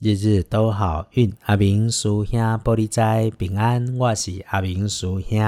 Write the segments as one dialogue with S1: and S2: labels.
S1: 日日都好运，阿明叔兄玻璃斋平安，我是阿明叔兄。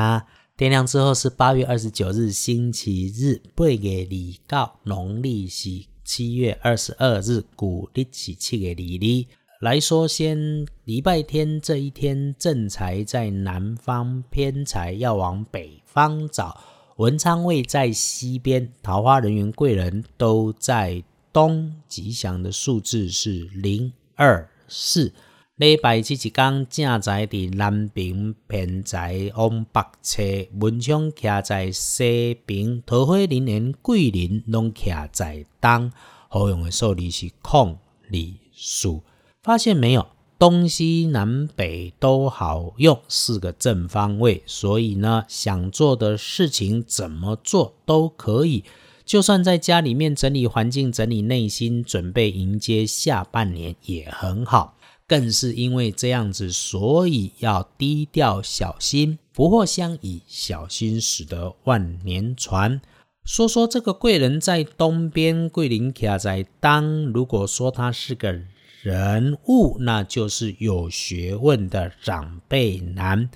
S1: 天亮之后是八月二十九日星期日，八月二九，农历是七月二十二日，古历是七月二日。来说先，礼拜天这一天正财在南方，偏财要往北方找。文昌位在西边，桃花人员贵人都在东，吉祥的数字是零。二四礼拜这一天，正在伫南边，偏在往北车，文昌徛在西边，桃花人缘贵人拢徛在东。好用的数字是空、里、数。发现没有？东西南北都好用，四个正方位，所以呢，想做的事情怎么做都可以。就算在家里面整理环境、整理内心，准备迎接下半年也很好。更是因为这样子，所以要低调小心，福祸相倚，小心使得万年船。说说这个贵人在东边，桂林卡在当。如果说他是个人物，那就是有学问的长辈男。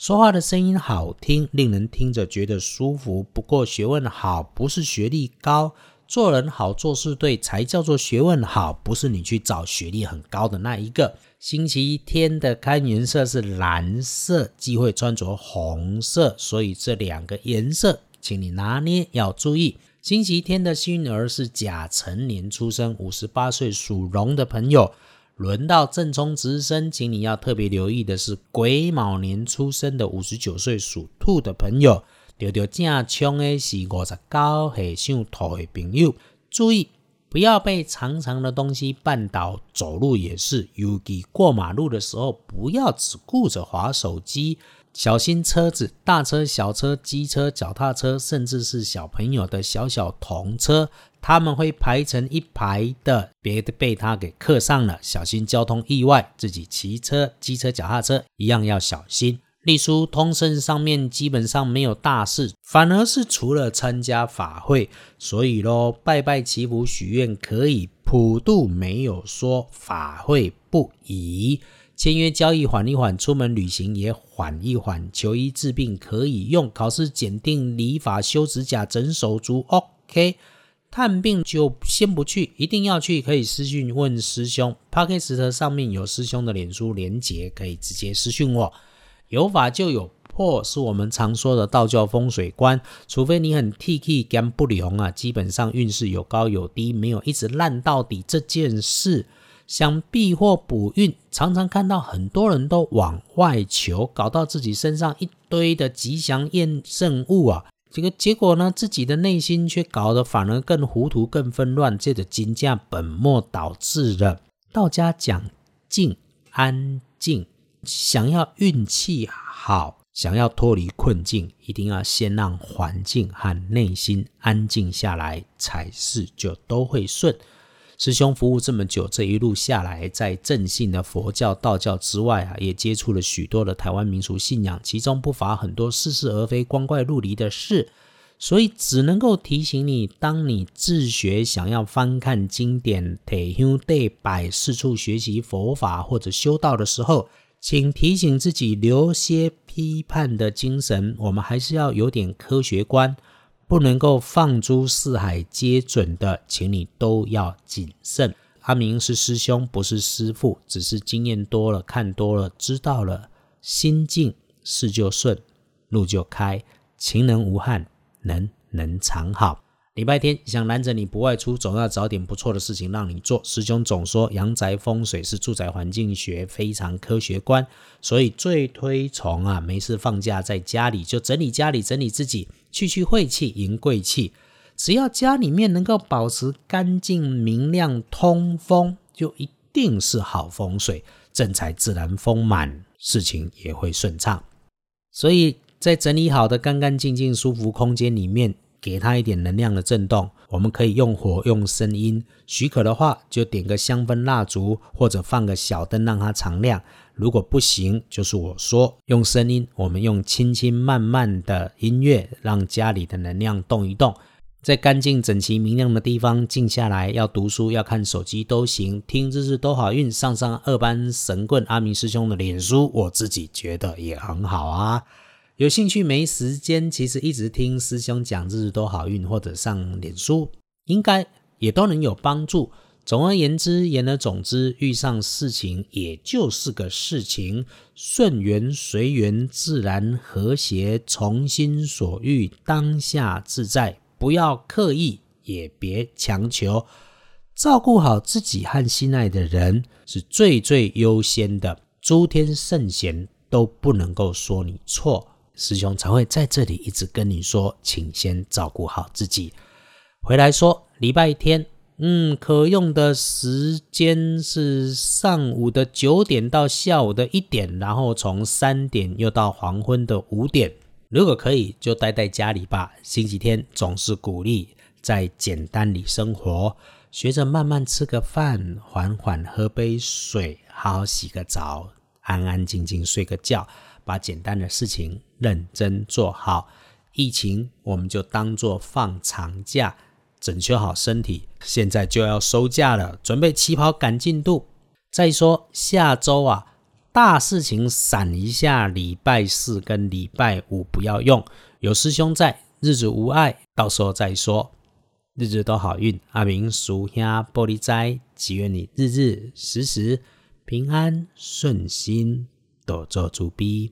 S1: 说话的声音好听，令人听着觉得舒服。不过学问好不是学历高，做人好做事对才叫做学问好，不是你去找学历很高的那一个。星期天的开颜色是蓝色，忌讳穿着红色，所以这两个颜色，请你拿捏要注意。星期天的幸运儿是甲辰年出生，五十八岁属龙的朋友。轮到正冲直升，请你要特别留意的是癸卯年出生的五十九岁属兔的朋友，丢丢正冲的是五十九岁属兔的朋友，注意不要被长长的东西绊倒，走路也是，尤其过马路的时候，不要只顾着划手机。小心车子，大车、小车、机车、脚踏车，甚至是小朋友的小小童车，他们会排成一排的，别被他给刻上了，小心交通意外。自己骑车、机车、脚踏车一样要小心。隶书通胜上面基本上没有大事，反而是除了参加法会，所以咯，拜拜祈福许愿可以，普渡没有说法会不宜。签约交易缓一缓，出门旅行也缓一缓，求医治病可以用，考试检定、理法、修指甲、整手足，OK。探病就先不去，一定要去可以私讯问师兄 p o c k e t 上面有师兄的脸书连结，可以直接私讯我。有法就有破，是我们常说的道教风水观，除非你很 T K 干不良啊，基本上运势有高有低，没有一直烂到底这件事。想避或补运，常常看到很多人都往外求，搞到自己身上一堆的吉祥验证物啊，这个结果呢，自己的内心却搞得反而更糊涂、更纷乱，这个金价本末倒置了。道家讲静安静，想要运气好，想要脱离困境，一定要先让环境和内心安静下来，才是就都会顺。师兄服务这么久，这一路下来，在正信的佛教、道教之外啊，也接触了许多的台湾民俗信仰，其中不乏很多似是而非、光怪陆离的事。所以只能够提醒你，当你自学想要翻看经典、退休对拜、四处学习佛法或者修道的时候，请提醒自己留些批判的精神，我们还是要有点科学观。不能够放诸四海皆准的，请你都要谨慎。阿明是师兄，不是师父，只是经验多了，看多了，知道了，心静事就顺，路就开，情能无憾，能能常好。礼拜天想拦着你不外出，总要找点不错的事情让你做。师兄总说阳宅风水是住宅环境学非常科学观，所以最推崇啊，没事放假在家里就整理家里，整理自己，去去晦气，迎贵气。只要家里面能够保持干净、明亮、通风，就一定是好风水，正财自然丰满，事情也会顺畅。所以在整理好的干干净净、舒服空间里面。给它一点能量的震动，我们可以用火、用声音，许可的话就点个香氛蜡烛，或者放个小灯让它常亮。如果不行，就是我说用声音，我们用轻轻慢慢的音乐，让家里的能量动一动。在干净、整齐、明亮的地方静下来，要读书、要看手机都行。听日日都好运，上上二班神棍阿明师兄的脸书，我自己觉得也很好啊。有兴趣没时间，其实一直听师兄讲日日都好运，或者上脸书，应该也都能有帮助。总而言之，言而总之，遇上事情也就是个事情，顺缘随缘，自然和谐，从心所欲，当下自在。不要刻意，也别强求，照顾好自己和心爱的人是最最优先的。诸天圣贤都不能够说你错，师兄才会在这里一直跟你说，请先照顾好自己。回来说，礼拜天，嗯，可用的时间是上午的九点到下午的一点，然后从三点又到黄昏的五点。如果可以，就待在家里吧。星期天总是鼓励在简单里生活，学着慢慢吃个饭，缓缓喝杯水，好好洗个澡，安安静静睡个觉，把简单的事情认真做好。疫情我们就当做放长假，整修好身体。现在就要收假了，准备起跑赶进度。再说下周啊。大事情闪一下，礼拜四跟礼拜五不要用，有师兄在，日子无碍，到时候再说。日日都好运，阿明属下玻璃斋，祈愿你日日时时平安顺心，多做主逼。